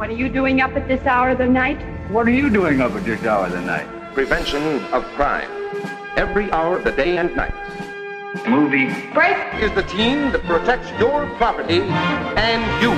What are you doing up at this hour of the night? What are you doing up at this hour of the night? Prevention of crime. Every hour of the day and night. Movie. Break! Is the team that protects your property and you.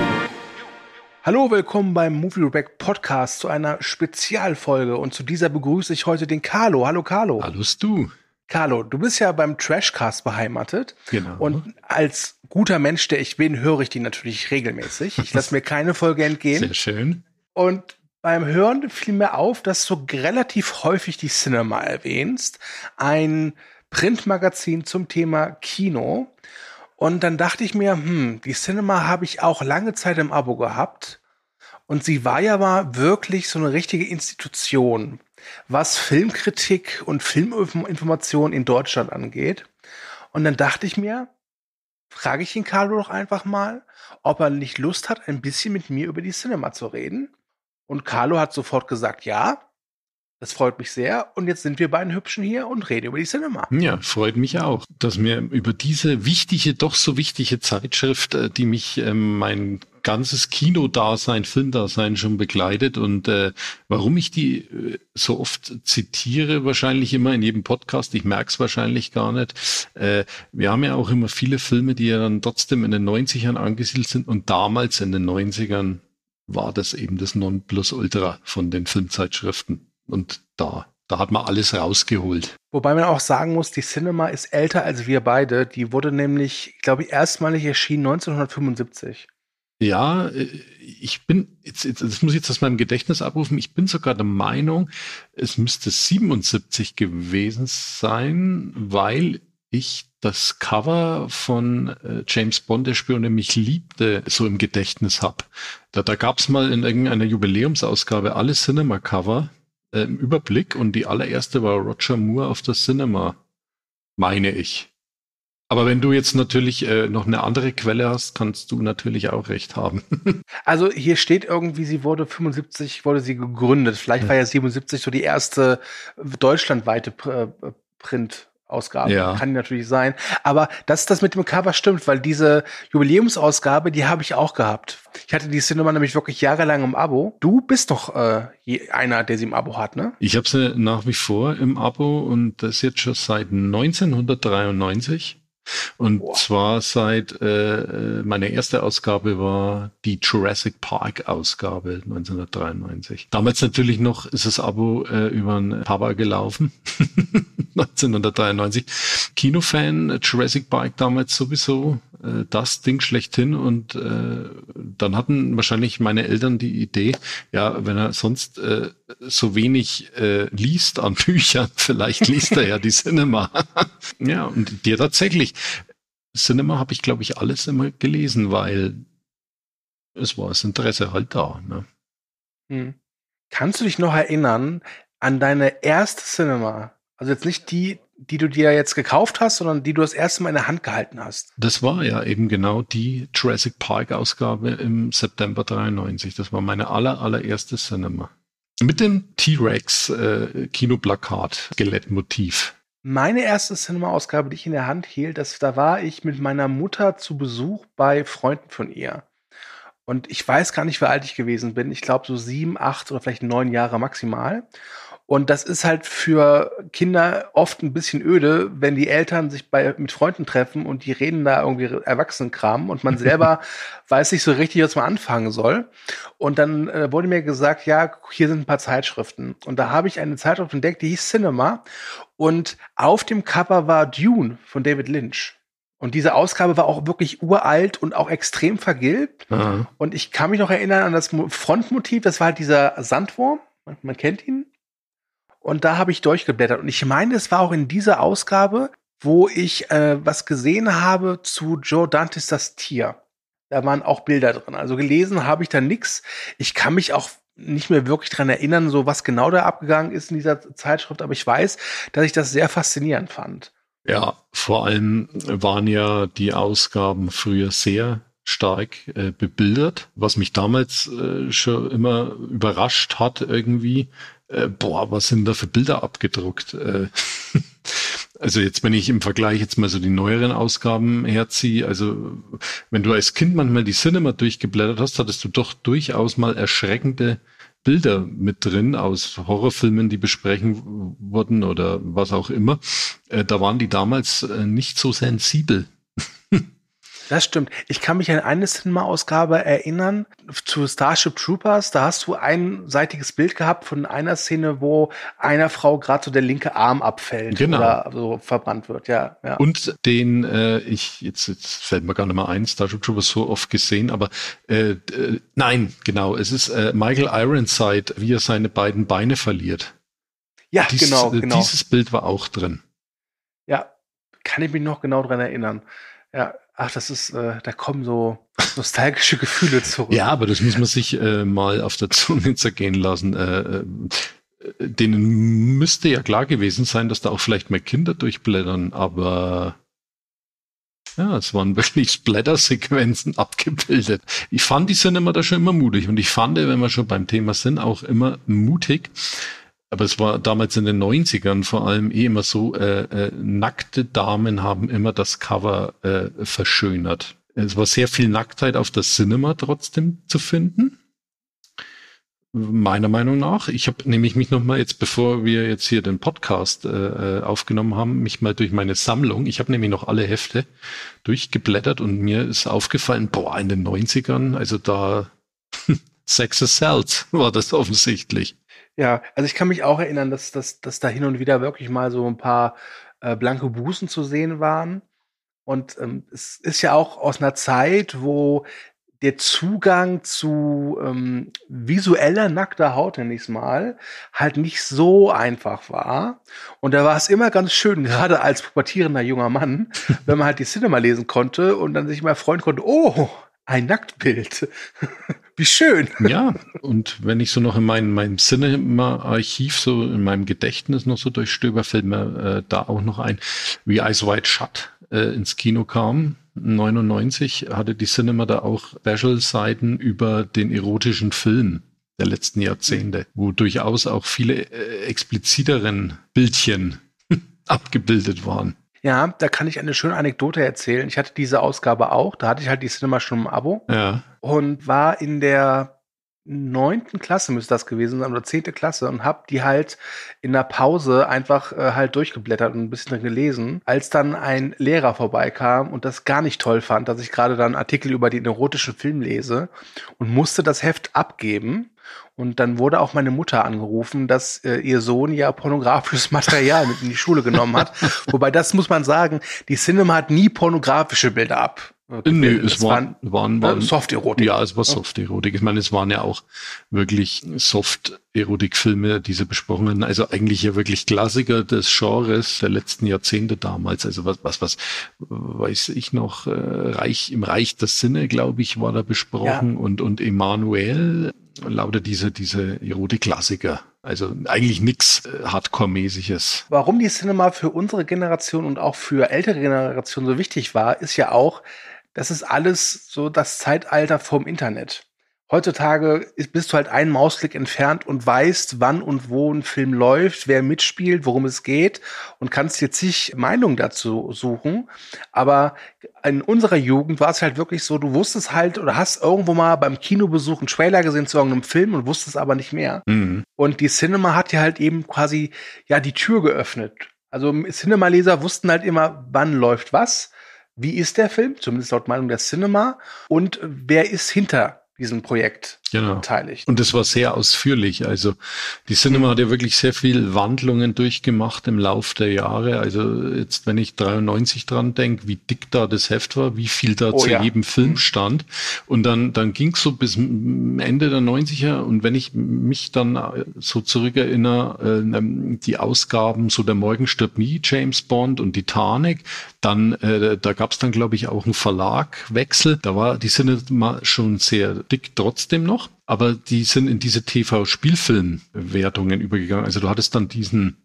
Hallo, willkommen beim Movie Back Podcast zu einer Spezialfolge und zu dieser begrüße ich heute den Carlo. Hallo Carlo. Hallo du. Carlo, du bist ja beim Trashcast beheimatet. Genau. Und als guter Mensch, der ich bin, höre ich die natürlich regelmäßig. Ich lasse mir keine Folge entgehen. Sehr schön. Und beim Hören fiel mir auf, dass du relativ häufig die Cinema erwähnst. Ein Printmagazin zum Thema Kino. Und dann dachte ich mir, hm, die Cinema habe ich auch lange Zeit im Abo gehabt. Und sie war ja mal wirklich so eine richtige Institution, was Filmkritik und Filminformation in Deutschland angeht. Und dann dachte ich mir, frage ich ihn Carlo doch einfach mal, ob er nicht Lust hat, ein bisschen mit mir über die Cinema zu reden. Und Carlo hat sofort gesagt, ja. Das freut mich sehr. Und jetzt sind wir beiden Hübschen hier und reden über die Cinema. Ja, freut mich auch, dass mir über diese wichtige, doch so wichtige Zeitschrift, äh, die mich äh, mein ganzes Kinodasein, Filmdasein schon begleitet und äh, warum ich die äh, so oft zitiere, wahrscheinlich immer in jedem Podcast, ich merke es wahrscheinlich gar nicht. Äh, wir haben ja auch immer viele Filme, die ja dann trotzdem in den 90ern angesiedelt sind und damals in den 90ern war das eben das Nonplusultra von den Filmzeitschriften. Und da, da hat man alles rausgeholt. Wobei man auch sagen muss, die Cinema ist älter als wir beide. Die wurde nämlich, glaube ich, erstmalig erschienen 1975. Ja, äh, ich bin, jetzt, jetzt, das muss ich jetzt aus meinem Gedächtnis abrufen, ich bin sogar der Meinung, es müsste 77 gewesen sein, weil ich das Cover von äh, James Bond, der Spion, der mich liebte, so im Gedächtnis hab. Da, da gab es mal in irgendeiner Jubiläumsausgabe alle Cinema-Cover äh, im Überblick und die allererste war Roger Moore auf der Cinema, meine ich. Aber wenn du jetzt natürlich äh, noch eine andere Quelle hast, kannst du natürlich auch recht haben. also hier steht irgendwie, sie wurde 75, wurde sie gegründet. Vielleicht ja. war ja 77 so die erste deutschlandweite äh, Print. Ausgabe. Ja. Kann natürlich sein. Aber dass das mit dem Cover stimmt, weil diese Jubiläumsausgabe, die habe ich auch gehabt. Ich hatte die Cinema nämlich wirklich jahrelang im Abo. Du bist doch äh, einer, der sie im Abo hat, ne? Ich habe sie nach wie vor im Abo und das jetzt schon seit 1993. Und Boah. zwar seit äh, meine erste Ausgabe war die Jurassic Park Ausgabe 1993. Damals natürlich noch ist das Abo äh, über ein Papa gelaufen. 1993. Kinofan, Jurassic Park damals sowieso äh, das Ding schlechthin und äh, dann hatten wahrscheinlich meine Eltern die Idee, ja, wenn er sonst äh, so wenig äh, liest an Büchern, vielleicht liest er ja die Cinema. ja, und dir tatsächlich. Cinema habe ich, glaube ich, alles immer gelesen, weil es war das Interesse halt da. Ne? Hm. Kannst du dich noch erinnern an deine erste Cinema? Also jetzt nicht die, die du dir jetzt gekauft hast, sondern die du das erste Mal in der Hand gehalten hast. Das war ja eben genau die Jurassic Park Ausgabe im September 93. Das war meine aller, allererste Cinema. Mit dem T-Rex äh, Kinoplakat Skelettmotiv. Meine erste Cinema-Ausgabe, die ich in der Hand hielt, das, da war ich mit meiner Mutter zu Besuch bei Freunden von ihr. Und ich weiß gar nicht, wie alt ich gewesen bin. Ich glaube so sieben, acht oder vielleicht neun Jahre maximal. Und das ist halt für Kinder oft ein bisschen öde, wenn die Eltern sich bei, mit Freunden treffen und die reden da irgendwie Erwachsenenkram und man selber weiß nicht so richtig, was man anfangen soll. Und dann äh, wurde mir gesagt, ja, hier sind ein paar Zeitschriften. Und da habe ich eine Zeitschrift entdeckt, die hieß Cinema. Und auf dem Cover war Dune von David Lynch. Und diese Ausgabe war auch wirklich uralt und auch extrem vergilbt. Aha. Und ich kann mich noch erinnern an das Frontmotiv, das war halt dieser Sandwurm. Man, man kennt ihn. Und da habe ich durchgeblättert. Und ich meine, es war auch in dieser Ausgabe, wo ich äh, was gesehen habe zu Joe Dantes Das Tier. Da waren auch Bilder drin. Also gelesen habe ich da nichts. Ich kann mich auch nicht mehr wirklich dran erinnern, so was genau da abgegangen ist in dieser Zeitschrift, aber ich weiß, dass ich das sehr faszinierend fand. Ja, vor allem waren ja die Ausgaben früher sehr stark äh, bebildert, was mich damals äh, schon immer überrascht hat irgendwie, äh, boah, was sind da für Bilder abgedruckt? Äh, Also jetzt, wenn ich im Vergleich jetzt mal so die neueren Ausgaben herziehe, also wenn du als Kind manchmal die Cinema durchgeblättert hast, hattest du doch durchaus mal erschreckende Bilder mit drin aus Horrorfilmen, die besprechen wurden oder was auch immer. Äh, da waren die damals äh, nicht so sensibel. Das stimmt. Ich kann mich an eine Cinema-Ausgabe erinnern zu Starship Troopers. Da hast du ein seitiges Bild gehabt von einer Szene, wo einer Frau gerade so der linke Arm abfällt Genau. oder so verbrannt wird. Ja, ja. Und den, äh, ich, jetzt, jetzt fällt mir gar nicht mal ein, Starship Troopers so oft gesehen, aber äh, äh, nein, genau, es ist äh, Michael Ironside, wie er seine beiden Beine verliert. ja Dies, genau, äh, genau. Dieses Bild war auch drin. Ja, kann ich mich noch genau dran erinnern. Ja, ach, das ist, äh, da kommen so nostalgische Gefühle zurück. Ja, aber das muss man sich äh, mal auf der Zunge zergehen lassen. Äh, äh, denen müsste ja klar gewesen sein, dass da auch vielleicht mehr Kinder durchblättern, aber ja, es waren wirklich Splatter-Sequenzen abgebildet. Ich fand die sind immer da schon immer mutig und ich fand, wenn wir schon beim Thema sind, auch immer mutig. Aber es war damals in den 90ern vor allem eh immer so, äh, äh, nackte Damen haben immer das Cover äh, verschönert. Es war sehr viel Nacktheit auf der Cinema trotzdem zu finden. Meiner Meinung nach. Ich habe nämlich mich nochmal jetzt, bevor wir jetzt hier den Podcast äh, äh, aufgenommen haben, mich mal durch meine Sammlung, ich habe nämlich noch alle Hefte durchgeblättert und mir ist aufgefallen, boah, in den 90ern, also da Sex Sells war das offensichtlich. Ja, also ich kann mich auch erinnern, dass, dass, dass da hin und wieder wirklich mal so ein paar äh, blanke Busen zu sehen waren. Und ähm, es ist ja auch aus einer Zeit, wo der Zugang zu ähm, visueller nackter Haut, nenn ich's mal, halt nicht so einfach war. Und da war es immer ganz schön, gerade als pubertierender junger Mann, wenn man halt die Cinema lesen konnte und dann sich mal freuen konnte, oh, ein Nacktbild. Wie schön. Ja, und wenn ich so noch in meinem, meinem Cinema-Archiv, so in meinem Gedächtnis noch so durchstöber, fällt mir äh, da auch noch ein, wie Eyes Wide Shut äh, ins Kino kam. 99 hatte die Cinema da auch Special-Seiten über den erotischen Film der letzten Jahrzehnte, wo durchaus auch viele äh, expliziteren Bildchen abgebildet waren. Ja, da kann ich eine schöne Anekdote erzählen. Ich hatte diese Ausgabe auch, da hatte ich halt die Cinema schon im Abo Ja. und war in der neunten Klasse müsste das gewesen sein oder zehnte Klasse und hab die halt in der Pause einfach äh, halt durchgeblättert und ein bisschen drin gelesen, als dann ein Lehrer vorbeikam und das gar nicht toll fand, dass ich gerade dann Artikel über den erotischen Film lese und musste das Heft abgeben und dann wurde auch meine Mutter angerufen, dass äh, ihr Sohn ja pornografisches Material mit in die Schule genommen hat. Wobei das muss man sagen, die Cinema hat nie pornografische Bilder ab. Nö, Das es waren, waren, ne, waren Soft-Erotik. Ja, es war Soft-Erotik. Ich meine, es waren ja auch wirklich Soft-Erotik-Filme, die sie besprochen haben. Also eigentlich ja wirklich Klassiker des Genres der letzten Jahrzehnte damals. Also was, was, was weiß ich noch, äh, Reich, im Reich der Sinne, glaube ich, war da besprochen und, und Emanuel, lauter diese, diese Erotik-Klassiker. Also eigentlich nix äh, Hardcore-mäßiges. Warum die Cinema für unsere Generation und auch für ältere Generationen so wichtig war, ist ja auch, das ist alles so das Zeitalter vom Internet. Heutzutage ist, bist du halt einen Mausklick entfernt und weißt, wann und wo ein Film läuft, wer mitspielt, worum es geht und kannst dir zig Meinungen dazu suchen. Aber in unserer Jugend war es halt wirklich so, du wusstest halt oder hast irgendwo mal beim Kinobesuch einen Trailer gesehen zu irgendeinem Film und wusstest aber nicht mehr. Mhm. Und die Cinema hat ja halt eben quasi ja die Tür geöffnet. Also Cinema-Leser wussten halt immer, wann läuft was, wie ist der Film, zumindest laut Meinung der Cinema, und wer ist hinter diesem Projekt Genau. beteiligt. Und das war sehr ausführlich. Also die Cinema hat ja wirklich sehr viel Wandlungen durchgemacht im Lauf der Jahre. Also jetzt, wenn ich 93 dran denke, wie dick da das Heft war, wie viel da Oh zu ja. jedem Film stand. Und dann, dann ging es so bis Ende der 90er. Und wenn ich mich dann äh, so zurückerinnere, äh, die Ausgaben, so der Morgen stirbt nie, James Bond und Titanic, dann, äh, da gab es dann, glaube ich, auch einen Verlagwechsel. Da war die Cinema schon sehr dick trotzdem noch, aber die sind in diese TV-Spielfilm-Wertungen übergegangen. Also du hattest dann diesen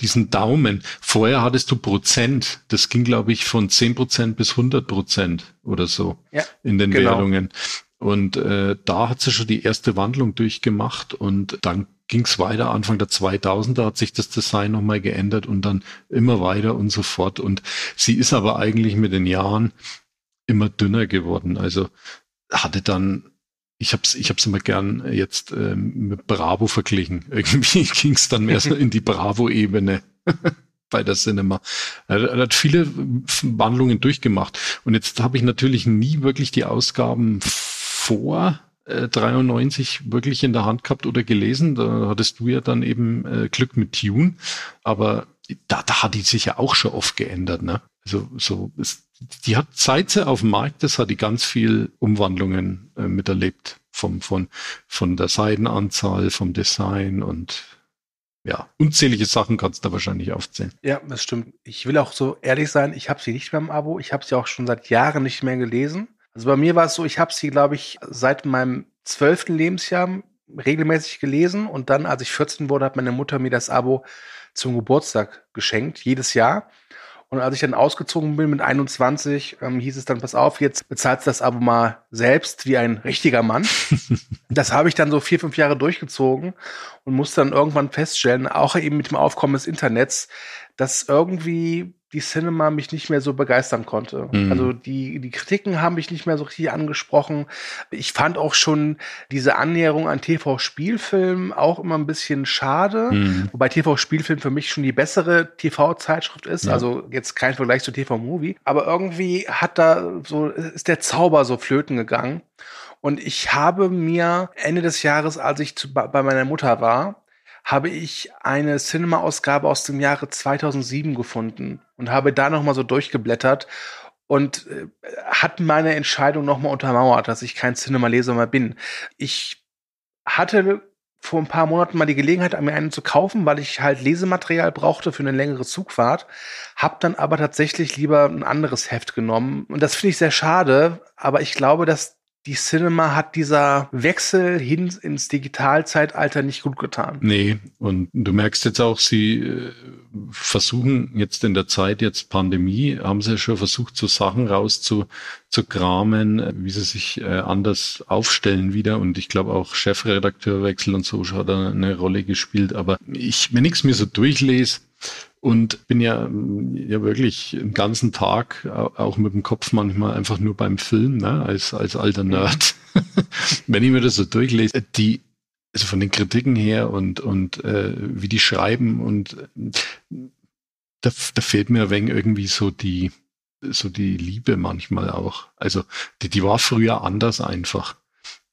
diesen Daumen. Vorher hattest du Prozent. Das ging, glaube ich, von 10 Prozent bis 100 Prozent oder so Ja, in den genau. Wertungen. Und äh, da hat sie schon die erste Wandlung durchgemacht und dann ging es weiter. Anfang der 2000er hat sich das Design nochmal geändert und dann immer weiter und so fort. Und sie ist aber eigentlich mit den Jahren immer dünner geworden. Also hatte dann ich habe es ich hab's immer gern jetzt ähm, mit Bravo verglichen. Irgendwie ging es dann mehr so in die Bravo-Ebene bei der Cinema. Er, hat viele Wandlungen durchgemacht. Und jetzt habe ich natürlich nie wirklich die Ausgaben vor äh, 93 wirklich in der Hand gehabt oder gelesen. Da hattest du ja dann eben äh, Glück mit Tune. Aber da, da hat die sich ja auch schon oft geändert. Ne? Also so ist, die hat seit sie auf dem Markt ist, hat die ganz viel Umwandlungen äh, miterlebt. Vom, von, von der Seidenanzahl, vom Design und ja, unzählige Sachen kannst du da wahrscheinlich aufzählen. Ja, das stimmt. Ich will auch so ehrlich sein, ich habe sie nicht mehr im Abo. Ich habe sie auch schon seit Jahren nicht mehr gelesen. Also bei mir war es so, ich habe sie, glaube ich, seit meinem zwölften Lebensjahr regelmäßig gelesen und dann, als ich 14 wurde, hat meine Mutter mir das Abo zum Geburtstag geschenkt, jedes Jahr. Und als ich dann ausgezogen bin mit 21, ähm, hieß es dann, pass auf, jetzt bezahlst du das Abo mal selbst wie ein richtiger Mann. das habe ich dann so vier, fünf Jahre durchgezogen und musste dann irgendwann feststellen, auch eben mit dem Aufkommen des Internets, dass irgendwie die Cinema mich nicht mehr so begeistern konnte. Mhm. Also die, die Kritiken haben mich nicht mehr so richtig angesprochen. Ich fand auch schon diese Annäherung an TV-Spielfilm auch immer ein bisschen schade, mhm. wobei TV-Spielfilm für mich schon die bessere TV-Zeitschrift ist. Ja. Also jetzt kein Vergleich zu TV-Movie. Aber irgendwie hat da so, ist der Zauber so flöten gegangen. Und ich habe mir Ende des Jahres, als ich zu, bei meiner Mutter war, habe ich eine Cinema-Ausgabe aus dem Jahre 2007 gefunden und habe da nochmal so durchgeblättert und äh, hat meine Entscheidung nochmal untermauert, dass ich kein Cinema-Leser mehr bin. Ich hatte vor ein paar Monaten mal die Gelegenheit, mir einen zu kaufen, weil ich halt Lesematerial brauchte für eine längere Zugfahrt, hab dann aber tatsächlich lieber ein anderes Heft genommen und das finde ich sehr schade, aber ich glaube, dass die Cinema hat dieser Wechsel hin ins Digitalzeitalter nicht gut getan. Nee, und du merkst jetzt auch, sie äh, versuchen jetzt in der Zeit, jetzt Pandemie, haben sie schon versucht, so Sachen rauszukramen, äh, wie sie sich äh, anders aufstellen wieder. Und ich glaube auch Chefredakteurwechsel und so hat eine Rolle gespielt. Aber ich, wenn ich es mir so durchlese, und bin ja, ja wirklich den ganzen Tag auch mit dem Kopf manchmal einfach nur beim Film, ne, als, als alter Nerd. Wenn ich mir das so durchlese, die, also von den Kritiken her und, und äh, wie die schreiben und da, da fehlt mir ein wenig irgendwie so die, so die Liebe manchmal auch. Also die, die war früher anders einfach.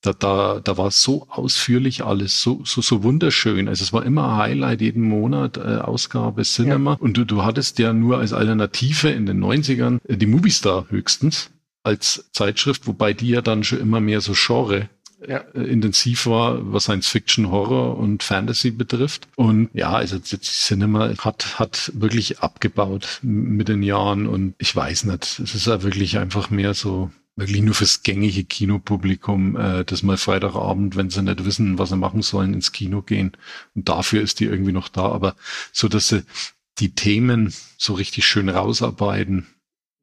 Da, da, da war so ausführlich alles, so, so, so wunderschön. Also es war immer ein Highlight jeden Monat, äh, Ausgabe Cinema. Ja. Und du, du hattest ja nur als Alternative in den 90ern äh, die Moviestar höchstens als Zeitschrift, wobei die ja dann schon immer mehr so Genre ja. Äh, intensiv war, was Science Fiction, Horror und Fantasy betrifft. Und ja, also die Cinema hat, hat wirklich abgebaut mit den Jahren und ich weiß nicht, es ist ja wirklich einfach mehr so wirklich nur fürs gängige Kinopublikum, äh, das mal Freitagabend, wenn sie nicht wissen, was sie machen sollen, ins Kino gehen. Und dafür ist die irgendwie noch da. Aber so, dass sie die Themen so richtig schön rausarbeiten,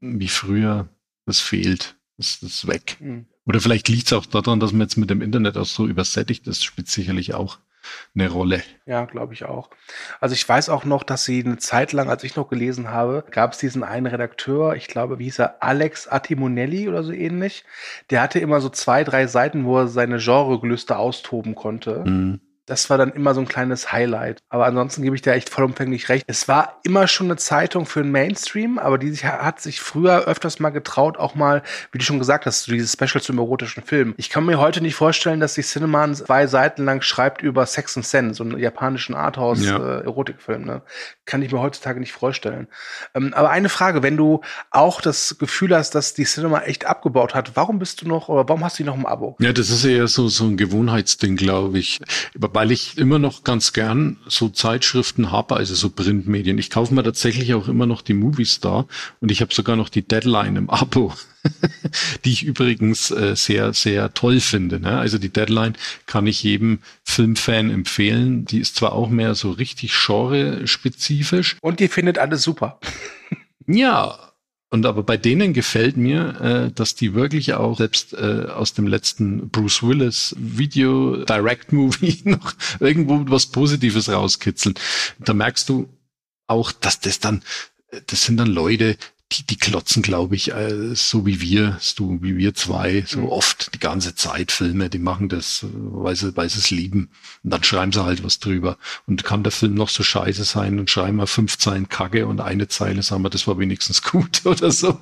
wie früher, das fehlt. Das, ist weg. Mhm. Oder vielleicht liegt es auch daran, dass man jetzt mit dem Internet auch so übersättigt ist, spielt sicherlich auch eine Rolle. Ja, glaube ich auch. Also ich weiß auch noch, dass sie eine Zeit lang, als ich noch gelesen habe, gab es diesen einen Redakteur, ich glaube, wie hieß er, Alex Attimonelli oder so ähnlich. Der hatte immer so zwei, drei Seiten, wo er seine Genregelüste austoben konnte. Mhm das war dann immer so ein kleines Highlight. Aber ansonsten gebe ich dir echt vollumfänglich recht. Es war immer schon eine Zeitung für den Mainstream, aber die hat sich früher öfters mal getraut, auch mal, wie du schon gesagt hast, dieses Special zum erotischen Film. Ich kann mir heute nicht vorstellen, dass die Cineman zwei Seiten lang schreibt über Sex and Sense, so einen japanischen Arthouse-Erotikfilm. Ja. Äh, ne? Kann ich mir heutzutage nicht vorstellen. Ähm, aber eine Frage, wenn du auch das Gefühl hast, dass die Cinema echt abgebaut hat, warum bist du noch, oder warum hast du noch im Abo? Ja, das ist eher so, so ein Gewohnheitsding, glaube ich weil ich immer noch ganz gern so Zeitschriften habe, also so Printmedien. Ich kaufe mir tatsächlich auch immer noch die Moviestar und ich habe sogar noch die Deadline im Abo, die ich übrigens äh, sehr, sehr toll finde. Ne? Also die Deadline kann ich jedem Filmfan empfehlen. Die ist zwar auch mehr so richtig genre-spezifisch. Und die findet alles super. ja, Und aber bei denen gefällt mir, äh, dass die wirklich auch selbst äh, aus dem letzten Bruce Willis Video Direct Movie noch irgendwo was Positives rauskitzeln. Da merkst du auch, dass das dann, das sind dann Leute, die, die klotzen, glaube ich, äh, so wie wir, so wie wir zwei, so mhm. oft die ganze Zeit Filme, die machen das, weil sie, weil sie es lieben. Und dann schreiben sie halt was drüber. Und kann der Film noch so scheiße sein und schreiben wir fünf Zeilen Kacke und eine Zeile sagen wir, das war wenigstens gut oder so.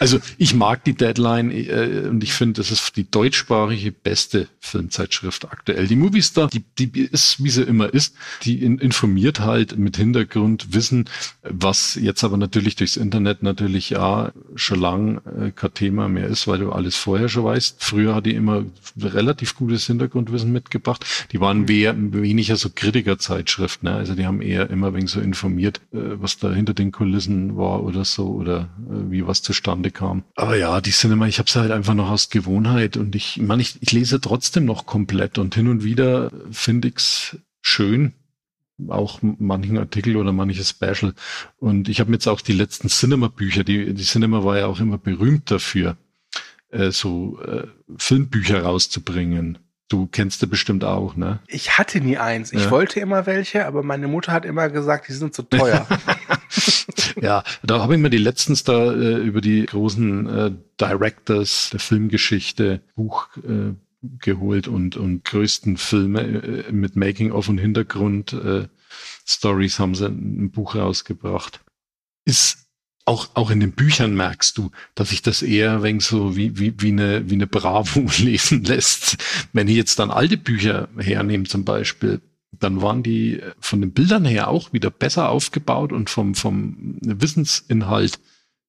Also ich mag die Deadline äh, und ich finde, das ist die deutschsprachige beste Filmzeitschrift aktuell. Die Movistar, die, die ist, wie sie immer ist, die in, informiert halt mit Hintergrundwissen, was jetzt aber natürlich durchs Internet natürlich ja schon lang äh, kein Thema mehr ist, weil du alles vorher schon weißt. Früher hat die immer relativ gutes Hintergrundwissen mitgebracht. Die waren mehr, weniger so Kritikerzeitschriften. Ne? Also die haben eher immer wegen so informiert, äh, was da hinter den Kulissen war oder so oder äh, wie was zustande zustande kam. Aber ja, die Cinema, ich habe es halt einfach noch aus Gewohnheit und ich meine, ich, ich lese trotzdem noch komplett und hin und wieder finde ich's schön, auch manchen Artikel oder manches Special. Und ich habe jetzt auch die letzten Cinema-Bücher, die, die Cinema war ja auch immer berühmt dafür, äh, so äh, Filmbücher rauszubringen. Du kennst du bestimmt auch, ne? Ich hatte nie eins. Ich ja. wollte immer welche, aber meine Mutter hat immer gesagt, die sind zu teuer. ja, da habe ich mir die letztens da äh, über die großen äh, Directors der Filmgeschichte Buch äh, geholt und, und größten Filme äh, mit Making-of und Hintergrund äh, Stories haben sie ein Buch rausgebracht. Ist auch, auch in den Büchern merkst du, dass sich das eher wenn so wie, wie, wie, eine, wie eine Bravo lesen lässt. Wenn ich jetzt dann alte Bücher hernehme zum Beispiel, dann waren die von den Bildern her auch wieder besser aufgebaut und vom, vom Wissensinhalt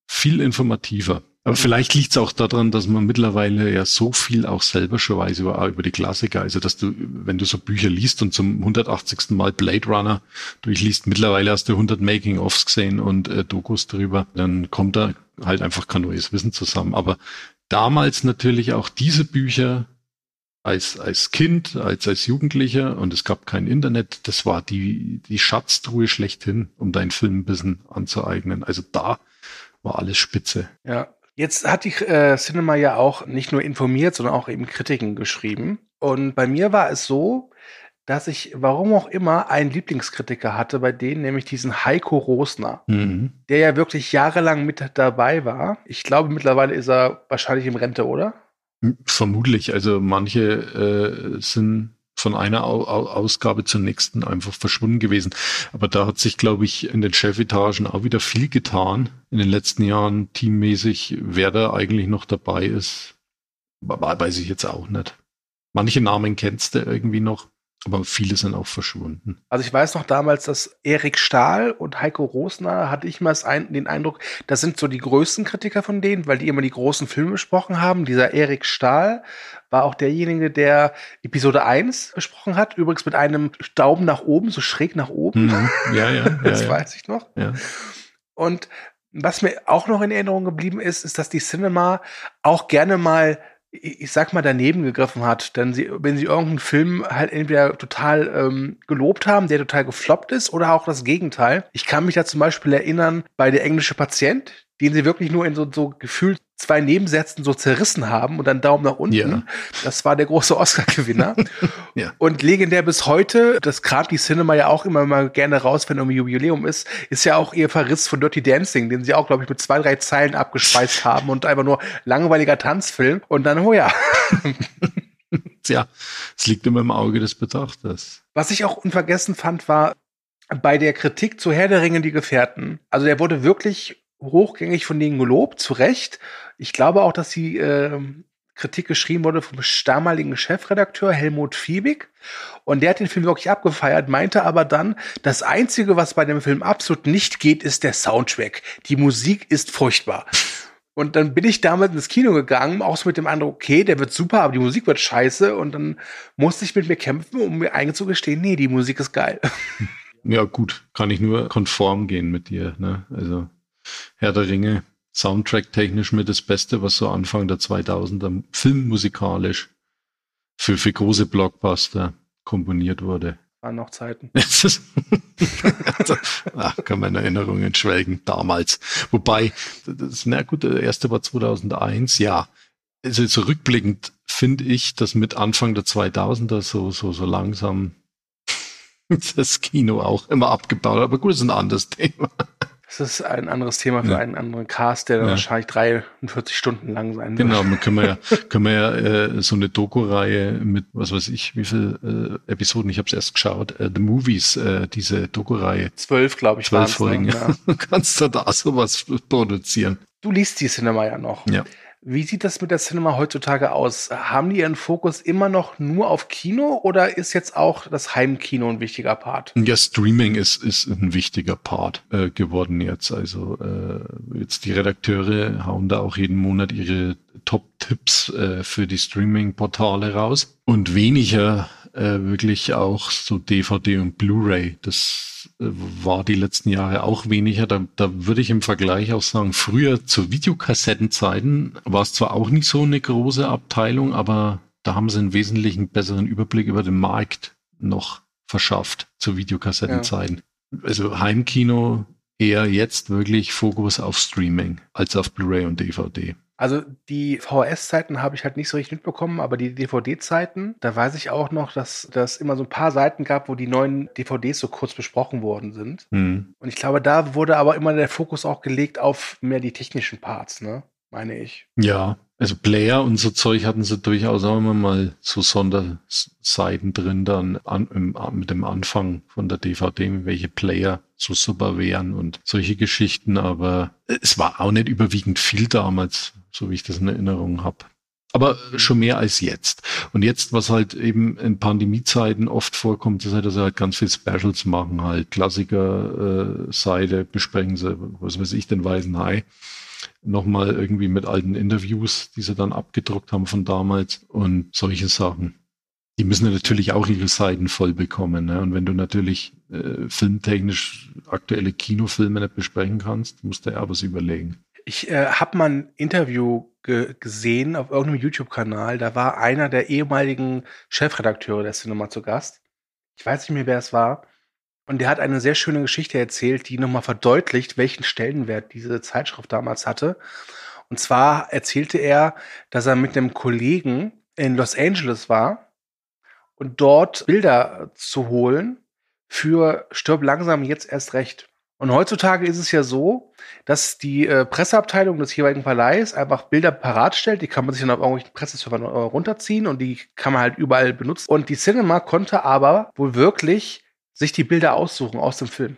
viel informativer. Aber vielleicht liegt es auch daran, dass man mittlerweile ja so viel auch selber schon weiß über, über die Klassiker. Also, dass du, wenn du so Bücher liest und zum 180. Mal Blade Runner durchliest, mittlerweile hast du 100 Making-ofs gesehen und äh, Dokus drüber, dann kommt da halt einfach kein neues Wissen zusammen. Aber damals natürlich auch diese Bücher als, als Kind, als, als Jugendlicher und es gab kein Internet, das war die, die Schatztruhe schlechthin, um dein Filmwissen anzueignen. Also da war alles spitze. Ja, Jetzt hat die äh, Cinema ja auch nicht nur informiert, sondern auch eben Kritiken geschrieben. Und bei mir war es so, dass ich, warum auch immer, einen Lieblingskritiker hatte bei denen, nämlich diesen Heiko Rosner, mhm. der ja wirklich jahrelang mit dabei war. Ich glaube, mittlerweile ist er wahrscheinlich im Rente, oder? Vermutlich. Also manche äh, sind von einer Ausgabe zur nächsten einfach verschwunden gewesen. Aber da hat sich, glaube ich, in den Chefetagen auch wieder viel getan in den letzten Jahren teammäßig. Wer da eigentlich noch dabei ist, weiß ich jetzt auch nicht. Manche Namen kennst du irgendwie noch. Aber viele sind auch verschwunden. Also ich weiß noch damals, dass Erik Stahl und Heiko Rosner hatte ich mal den Eindruck, das sind so die größten Kritiker von denen, weil die immer die großen Filme besprochen haben. Dieser Erik Stahl war auch derjenige, der Episode 1 besprochen hat. Übrigens mit einem Daumen nach oben, so schräg nach oben. Mhm. Ja, ja. das ja, weiß ich noch. Ja. Und was mir auch noch in Erinnerung geblieben ist, ist, dass die Cinema auch gerne mal ich sag mal, daneben gegriffen hat. Denn sie, wenn sie irgendeinen Film halt entweder total ähm, gelobt haben, der total gefloppt ist, oder auch das Gegenteil. Ich kann mich da zum Beispiel erinnern, bei Der englische Patient, den sie wirklich nur in so, so gefühlt zwei Nebensätzen so zerrissen haben und dann Daumen nach unten. Ja. Das war der große Oscar-Gewinner. ja. Und legendär bis heute, das kramt die Cinema ja auch immer mal gerne raus, wenn irgendwie Jubiläum ist, ist ja auch ihr Verriss von Dirty Dancing, den sie auch, glaube ich, mit zwei, drei Zeilen abgespeist haben und einfach nur langweiliger Tanzfilm. Und dann, oh ja. Tja, es liegt immer im Auge des Betrachters. Was ich auch unvergessen fand, war bei der Kritik zu Herr der Ringe die Gefährten. Also der wurde wirklich hochgängig von denen gelobt, zu Recht. Ich glaube auch, dass die äh, Kritik geschrieben wurde vom damaligen Chefredakteur Helmut Fiebig. Und der hat den Film wirklich abgefeiert, meinte aber dann, das Einzige, was bei dem Film absolut nicht geht, ist der Soundtrack. Die Musik ist furchtbar. Und dann bin ich damals ins Kino gegangen, auch so mit dem Eindruck, okay, der wird super, aber die Musik wird scheiße. Und dann musste ich mit mir kämpfen, um mir einzugestehen, nee, die Musik ist geil. Ja, gut, kann ich nur konform gehen mit dir. Ne? Also Herr der Ringe, Soundtrack-technisch mit das Beste, was so Anfang der 2000er filmmusikalisch für, für große Blockbuster komponiert wurde. waren noch Zeiten. Ach, kann man in Erinnerungen schwelgen, damals. Wobei, das, na gut, der erste war 2001, ja. Also zurückblickend finde ich, dass mit Anfang der 2000er so, so, so langsam das Kino auch immer abgebaut. Aber gut, das ist ein anderes Thema. Das ist ein anderes Thema für Ja. einen anderen Cast, der dann Ja. wahrscheinlich 43 Stunden lang sein wird. Genau, können wir ja, können wir ja äh, so eine Doku-Reihe mit, was weiß ich, wie viel äh, Episoden, ich habe es erst geschaut, äh, The Movies, äh, diese Doku-Reihe, Zwölf, glaube ich, zwölf Folgen, ne? ja. Du kannst du da sowas produzieren. Du liest die Cinema ja noch. Ja. Wie sieht das mit der Cinema heutzutage aus? Haben die ihren Fokus immer noch nur auf Kino oder ist jetzt auch das Heimkino ein wichtiger Part? Ja, Streaming ist, ist ein wichtiger Part äh, geworden jetzt. Also äh, jetzt die Redakteure hauen da auch jeden Monat ihre Top-Tipps äh, für die Streaming-Portale raus. Und weniger äh, wirklich auch so DVD und Blu-ray. Das äh, war die letzten Jahre auch weniger. Da, da würde ich im Vergleich auch sagen, früher zu Videokassettenzeiten war es zwar auch nicht so eine große Abteilung, aber da haben sie einen wesentlichen besseren Überblick über den Markt noch verschafft zu Videokassettenzeiten. Also Heimkino eher jetzt wirklich Fokus auf Streaming als auf Blu-ray und DVD. Also die VHS-Zeiten habe ich halt nicht so richtig mitbekommen, aber die DVD-Zeiten, da weiß ich auch noch, dass das immer so ein paar Seiten gab, wo die neuen DVDs so kurz besprochen worden sind. Hm. Und ich glaube, da wurde aber immer der Fokus auch gelegt auf mehr die technischen Parts, ne? Meine ich. Ja, also Player und so Zeug hatten sie durchaus auch immer mal so Sonderseiten drin dann an, im, mit dem Anfang von der DVD, welche Player so super wären und solche Geschichten, aber es war auch nicht überwiegend viel damals, so wie ich das in Erinnerung habe. Aber schon mehr als jetzt. Und jetzt, was halt eben in Pandemiezeiten oft vorkommt, ist halt, dass sie halt ganz viel Specials machen, halt Klassiker-Seite besprechen sie, was weiß ich, den Weißen Hai nochmal irgendwie mit alten Interviews, die sie dann abgedruckt haben von damals und solche Sachen. Die müssen natürlich auch ihre Seiten voll bekommen. Ne? Und wenn du natürlich äh, filmtechnisch aktuelle Kinofilme nicht besprechen kannst, musst du ja was überlegen. Ich äh, habe mal ein Interview ge gesehen auf irgendeinem YouTube-Kanal. Da war einer der ehemaligen Chefredakteure der Cinema zu Gast. Ich weiß nicht mehr, wer es war. Und der hat eine sehr schöne Geschichte erzählt, die nochmal verdeutlicht, welchen Stellenwert diese Zeitschrift damals hatte. Und zwar erzählte er, dass er mit einem Kollegen in Los Angeles war und dort Bilder zu holen für Stirb langsam jetzt erst recht. Und heutzutage ist es ja so, dass die äh, Presseabteilung des jeweiligen Verleihs einfach Bilder parat stellt. Die kann man sich dann auf irgendwelchen Presseservern äh, runterziehen und die kann man halt überall benutzen. Und die Cinema konnte aber wohl wirklich sich die Bilder aussuchen aus dem Film,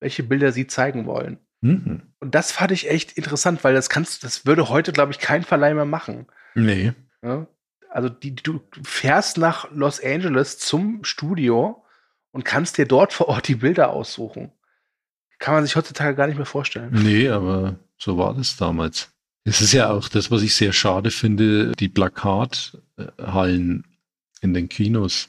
welche Bilder sie zeigen wollen. Mhm. Und das fand ich echt interessant, weil das kannst, das würde heute, glaube ich, kein Verleih mehr machen. Nee. Ja? Also die, du fährst nach Los Angeles zum Studio und kannst dir dort vor Ort die Bilder aussuchen. Kann man sich heutzutage gar nicht mehr vorstellen. Nee, aber so war das damals. Es ist ja auch das, was ich sehr schade finde, die Plakathallen in den Kinos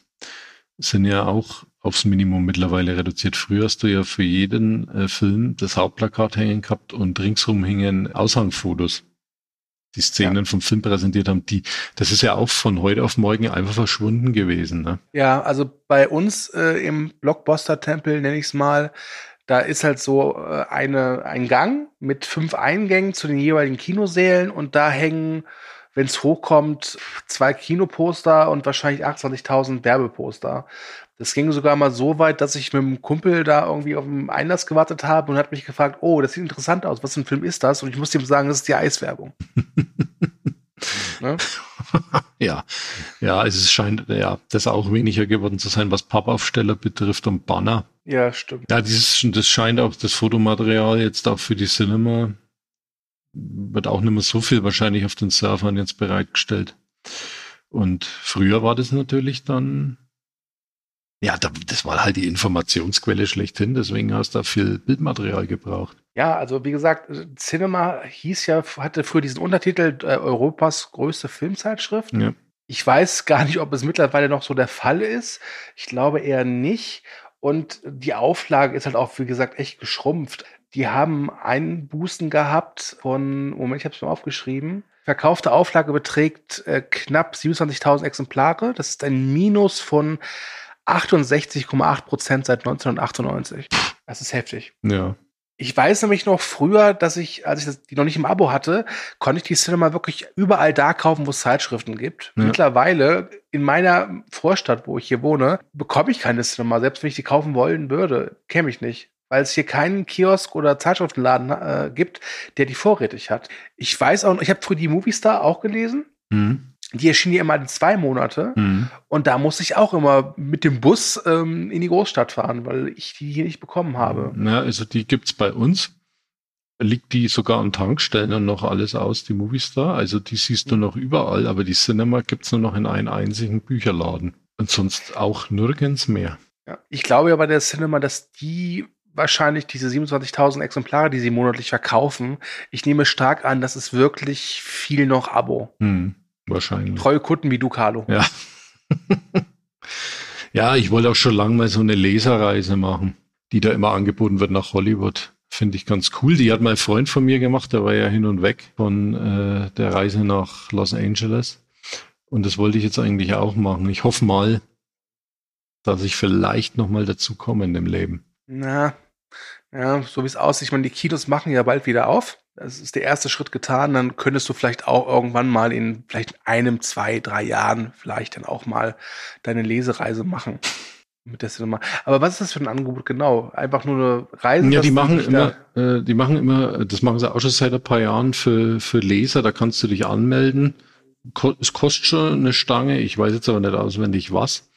sind ja auch aufs Minimum mittlerweile reduziert. Früher hast du ja für jeden äh, Film das Hauptplakat hängen gehabt und ringsrum hingen Aushangfotos. Die Szenen vom Film präsentiert haben, die, das ist ja auch von heute auf morgen einfach verschwunden gewesen. Ne? Ja, also bei uns äh, im Blockbuster-Tempel, nenne ich es mal, da ist halt so äh, eine, ein Gang mit fünf Eingängen zu den jeweiligen Kinosälen und da hängen, wenn es hochkommt, zwei Kinoposter und wahrscheinlich 28.000 Werbeposter. Das ging sogar mal so weit, dass ich mit einem Kumpel da irgendwie auf dem Einlass gewartet habe und hat mich gefragt, oh, das sieht interessant aus, was für ein Film ist das? Und ich musste ihm sagen, das ist die Eiswerbung. ne? Ja, ja, es scheint ja das auch weniger geworden zu sein, was Pappaufsteller betrifft und Banner. Ja, stimmt. Ja, dieses, das scheint auch das Fotomaterial jetzt auch für die Cinema wird auch nicht mehr so viel wahrscheinlich auf den Servern jetzt bereitgestellt. Und früher war das natürlich dann, ja, da, das war halt die Informationsquelle schlechthin, deswegen hast du da viel Bildmaterial gebraucht. Ja, also wie gesagt, Cinema hieß ja, hatte früher diesen Untertitel äh, Europas größte Filmzeitschrift. Ja. Ich weiß gar nicht, ob es mittlerweile noch so der Fall ist. Ich glaube eher nicht. Und die Auflage ist halt auch, wie gesagt, echt geschrumpft. Die haben Einbußen gehabt von, Moment, ich habe es mal aufgeschrieben. Verkaufte Auflage beträgt äh, knapp 27.000 Exemplare. Das ist ein Minus von 68,8 Prozent seit 1998. Das ist heftig. Ja. Ich weiß nämlich noch früher, dass ich, als ich das, die noch nicht im Abo hatte, konnte ich die Cinema wirklich überall da kaufen, wo es Zeitschriften gibt. Ja. Mittlerweile in meiner Vorstadt, wo ich hier wohne, bekomme ich keine Cinema. Selbst wenn ich die kaufen wollen würde, käme ich nicht. Weil es hier keinen Kiosk oder Zeitschriftenladen äh, gibt, der die vorrätig hat. Ich weiß auch, ich habe früher die Movistar auch gelesen. Mhm. Die erschien ja immer in zwei Monate. Mhm. Und da musste ich auch immer mit dem Bus ähm, in die Großstadt fahren, weil ich die hier nicht bekommen habe. Ja, also die gibt's bei uns. Liegt die sogar an Tankstellen und noch alles aus, die Movistar. Also die siehst du noch überall, aber die Cinema gibt's nur noch in einem einzigen Bücherladen. Und sonst auch nirgends mehr. Ja. Ich glaube ja bei der Cinema, dass die wahrscheinlich diese 27.000 Exemplare, die sie monatlich verkaufen, ich nehme stark an, das ist wirklich viel noch Abo. Hm, wahrscheinlich. Treue Kunden wie du, Carlo. Ja. ja, ich wollte auch schon lange mal so eine Leserreise machen, die da immer angeboten wird nach Hollywood. Finde ich ganz cool. Die hat mein Freund von mir gemacht, der war ja hin und weg von äh, der Reise nach Los Angeles. Und das wollte ich jetzt eigentlich auch machen. Ich hoffe mal, dass ich vielleicht noch mal dazu komme in dem Leben. Na, ja, so wie es aussieht, ich meine, die Kinos machen ja bald wieder auf. Das ist der erste Schritt getan. Dann könntest du vielleicht auch irgendwann mal in vielleicht einem, zwei, drei Jahren vielleicht dann auch mal deine Lesereise machen. Mit der Cinema. Aber was ist das für ein Angebot genau? Einfach nur eine Reise? Ja, die machen immer, äh, die machen immer, das machen sie auch schon seit ein paar Jahren für, für Leser, da kannst du dich anmelden. Ko es kostet schon eine Stange, ich weiß jetzt aber nicht auswendig was.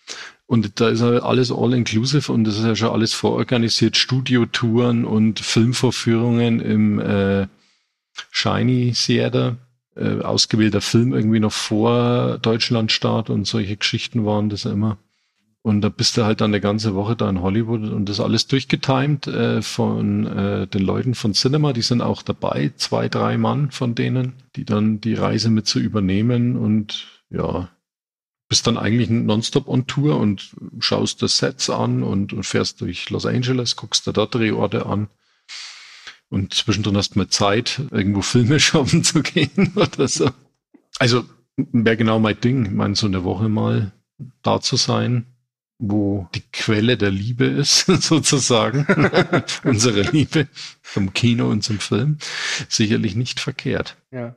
Und da ist ja alles all-inclusive und das ist ja schon alles vororganisiert, Studiotouren und Filmvorführungen im äh, Shiny Theater, äh, ausgewählter Film irgendwie noch vor Deutschlandstart und solche Geschichten waren das immer. Und da bist du halt dann eine ganze Woche da in Hollywood und das alles durchgetimed äh, von äh, den Leuten von Cinema. Die sind auch dabei, zwei, drei Mann von denen, die dann die Reise mit zu übernehmen und ja, bist dann eigentlich nonstop on Tour und schaust das Sets an und, und fährst durch Los Angeles, guckst dir da Drehorte an. Und zwischendrin hast du mal Zeit, irgendwo Filme shoppen zu gehen oder so. Also wäre genau mein Ding. Ich meine, so eine Woche mal da zu sein, wo die Quelle der Liebe ist, sozusagen. Unsere Liebe zum Kino und zum Film. Sicherlich nicht verkehrt. Ja.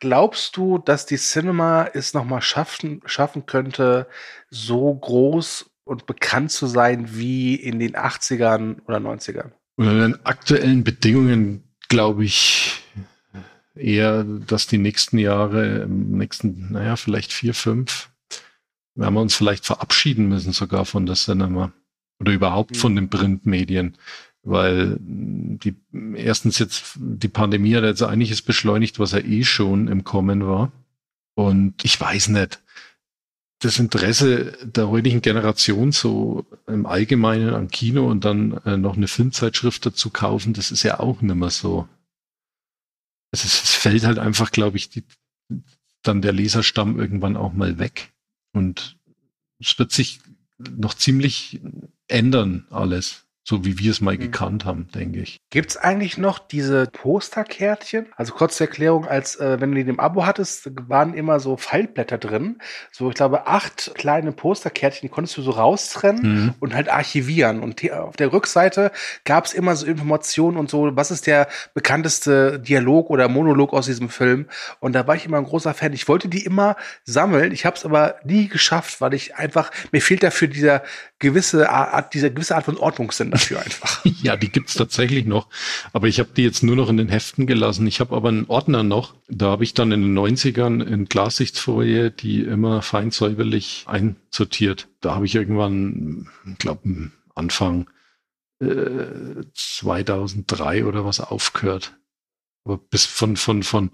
Glaubst du, dass die Cinema es nochmal schaffen, schaffen könnte, so groß und bekannt zu sein wie in den 80ern oder 90ern? Unter den aktuellen Bedingungen glaube ich eher, dass die nächsten Jahre, im nächsten, naja, vielleicht vier, fünf, werden wir uns vielleicht verabschieden müssen sogar von der Cinema oder überhaupt von den Printmedien, weil die erstens jetzt die Pandemie hat jetzt einiges beschleunigt, was ja eh schon im Kommen war. Und ich weiß nicht, das Interesse der heutigen Generation so im Allgemeinen am Kino und dann äh, noch eine Filmzeitschrift dazu kaufen, das ist ja auch nicht mehr so. Also es, es fällt halt einfach, glaube ich, die, dann der Leserstamm irgendwann auch mal weg. Und es wird sich noch ziemlich ändern alles. So wie wir es mal Mhm. gekannt haben, denke ich. Gibt's eigentlich noch diese Posterkärtchen? Also kurz zur Erklärung, als äh, wenn du die im Abo hattest, waren immer so Faltblätter drin. So, ich glaube, acht kleine Posterkärtchen, die konntest du so raustrennen Mhm. und halt archivieren. Und auf der Rückseite gab's immer so Informationen und so, was ist der bekannteste Dialog oder Monolog aus diesem Film. Und da war ich immer ein großer Fan. Ich wollte die immer sammeln. Ich habe es aber nie geschafft, weil ich einfach, mir fehlt dafür dieser gewisse Art, dieser gewisse Art von Ordnungssinn dafür einfach. Ja, die gibt's tatsächlich noch. Aber ich habe die jetzt nur noch in den Heften gelassen. Ich habe aber einen Ordner noch. Da habe ich dann in den 90ern in Glassichtsfolie die immer fein säuberlich einsortiert. Da habe ich irgendwann, ich glaube, Anfang äh, 2003 oder was aufgehört. Aber bis von, von, von,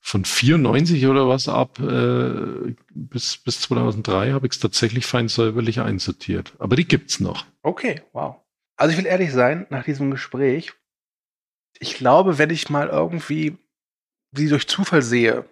von 94 oder was ab äh, bis, bis 2003 habe ich es tatsächlich fein säuberlich einsortiert. Aber die gibt's noch. Okay, wow. Also ich will ehrlich sein, nach diesem Gespräch, ich glaube, wenn ich mal irgendwie sie durch Zufall sehe,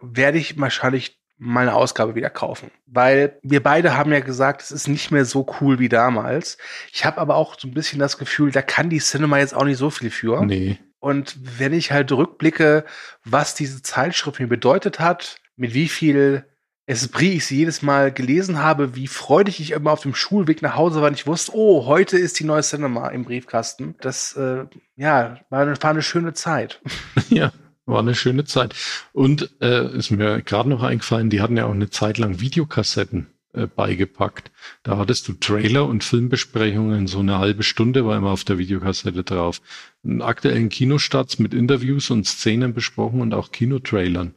werde ich wahrscheinlich meine Ausgabe wieder kaufen. Weil wir beide haben ja gesagt, es ist nicht mehr so cool wie damals. Ich habe aber auch so ein bisschen das Gefühl, da kann die Cinema jetzt auch nicht so viel für. Nee. Und wenn ich halt rückblicke, was diese Zeitschrift mir bedeutet hat, mit wie viel Esprit ich sie jedes Mal gelesen habe, wie freudig ich immer auf dem Schulweg nach Hause war und ich wusste, oh, heute ist die neue Cinema im Briefkasten. Das, äh, ja, war eine, war eine schöne Zeit. Ja, war eine schöne Zeit. Und äh, ist mir gerade noch eingefallen, die hatten ja auch eine Zeit lang Videokassetten äh, beigepackt. Da hattest du Trailer und Filmbesprechungen, so eine halbe Stunde war immer auf der Videokassette drauf. Einen aktuellen Kinostarts mit Interviews und Szenen besprochen und auch Kinotrailern.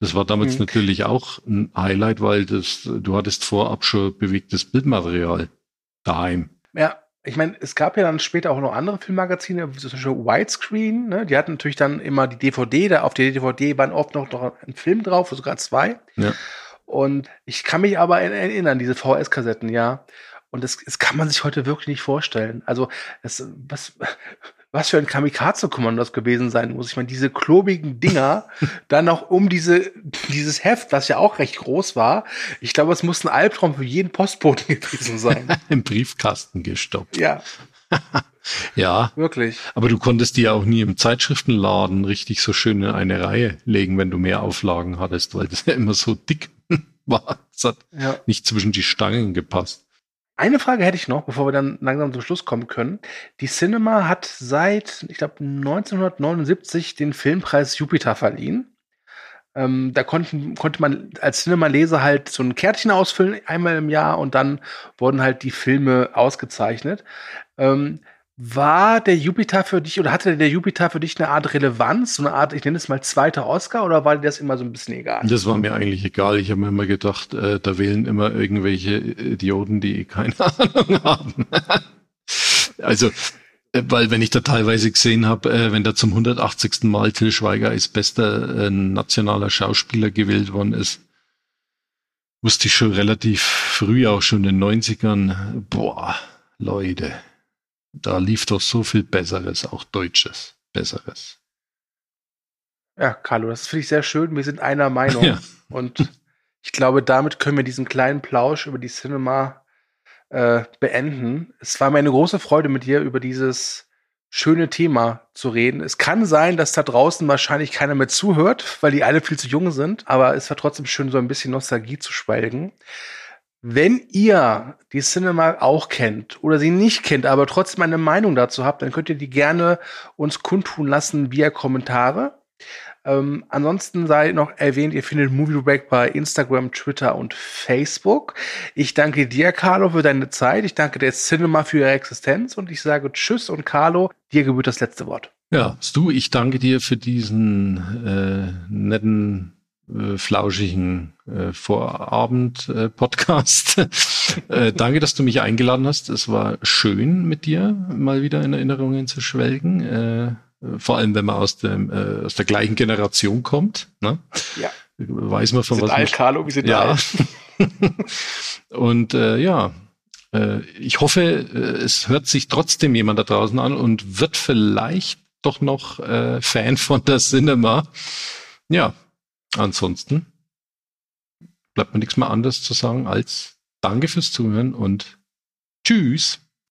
Das war damals Mhm. natürlich auch ein Highlight, weil das, du hattest vorab schon bewegtes Bildmaterial daheim. Ja, ich meine, es gab ja dann später auch noch andere Filmmagazine, wie zum Beispiel Widescreen, ne? Die hatten natürlich dann immer die DVD, da auf der DVD waren oft noch, noch ein Film drauf, sogar zwei. Ja. Und ich kann mich aber er- erinnern, diese VHS-Kassetten, ja. Und das, das kann man sich heute wirklich nicht vorstellen. Also, es, was, was für ein Kamikaze-Kommando das gewesen sein muss. Ich meine, diese klobigen Dinger, dann noch um diese, dieses Heft, was ja auch recht groß war. Ich glaube, es muss ein Albtraum für jeden Postboten gewesen sein. Im Briefkasten gestoppt. ja, Ja, wirklich. aber du konntest die ja auch nie im Zeitschriftenladen richtig so schön in eine Reihe legen, wenn du mehr Auflagen hattest, weil das ja immer so dick war. Es hat Ja. nicht zwischen die Stangen gepasst. Eine Frage hätte ich noch, bevor wir dann langsam zum Schluss kommen können. Die Cinema hat seit, ich glaube, 1979 den Filmpreis Jupiter verliehen. Ähm, da konnten, konnte man als Cinema-Leser halt so ein Kärtchen ausfüllen, einmal im Jahr, und dann wurden halt die Filme ausgezeichnet. Ähm, war der Jupiter für dich oder hatte der Jupiter für dich eine Art Relevanz, so eine Art, ich nenne es mal zweiter Oscar, oder war dir das immer so ein bisschen egal? Das war mir eigentlich egal. Ich habe mir immer gedacht, äh, da wählen immer irgendwelche Idioten, die keine Ahnung haben. also, äh, weil wenn ich da teilweise gesehen habe, äh, wenn da zum 180. Mal Till Schweiger als bester äh, nationaler Schauspieler gewählt worden ist, wusste ich schon relativ früh, auch schon in den 90ern, boah, Leute, da lief doch so viel Besseres, auch Deutsches Besseres. Ja, Carlo, das finde ich sehr schön. Wir sind einer Meinung. Ja. Und ich glaube, damit können wir diesen kleinen Plausch über die Cinema äh, beenden. Es war mir eine große Freude, mit dir über dieses schöne Thema zu reden. Es kann sein, dass da draußen wahrscheinlich keiner mehr zuhört, weil die alle viel zu jung sind. Aber es war trotzdem schön, so ein bisschen Nostalgie zu schwelgen. Wenn ihr die Cinema auch kennt oder sie nicht kennt, aber trotzdem eine Meinung dazu habt, dann könnt ihr die gerne uns kundtun lassen via Kommentare. Ähm, ansonsten sei noch erwähnt, ihr findet Movie Break bei Instagram, Twitter und Facebook. Ich danke dir, Carlo, für deine Zeit. Ich danke der Cinema für ihre Existenz und ich sage Tschüss und Carlo, dir gebührt das letzte Wort. Ja, Stu, ich danke dir für diesen äh, netten, äh, flauschigen äh, Vorabend-Podcast. äh, danke, dass du mich eingeladen hast. Es war schön, mit dir mal wieder in Erinnerungen zu schwelgen. Äh, vor allem, wenn man aus, dem, äh, aus der gleichen Generation kommt. Ne? Ja. Weiß man von Wir sind was alt, Carlo, wir sind ja. alt. und äh, ja, äh, ich hoffe, äh, es hört sich trotzdem jemand da draußen an und wird vielleicht doch noch äh, Fan von der Cinema. Ja, ansonsten bleibt mir nichts mehr anderes zu sagen als Danke fürs Zuhören und Tschüss.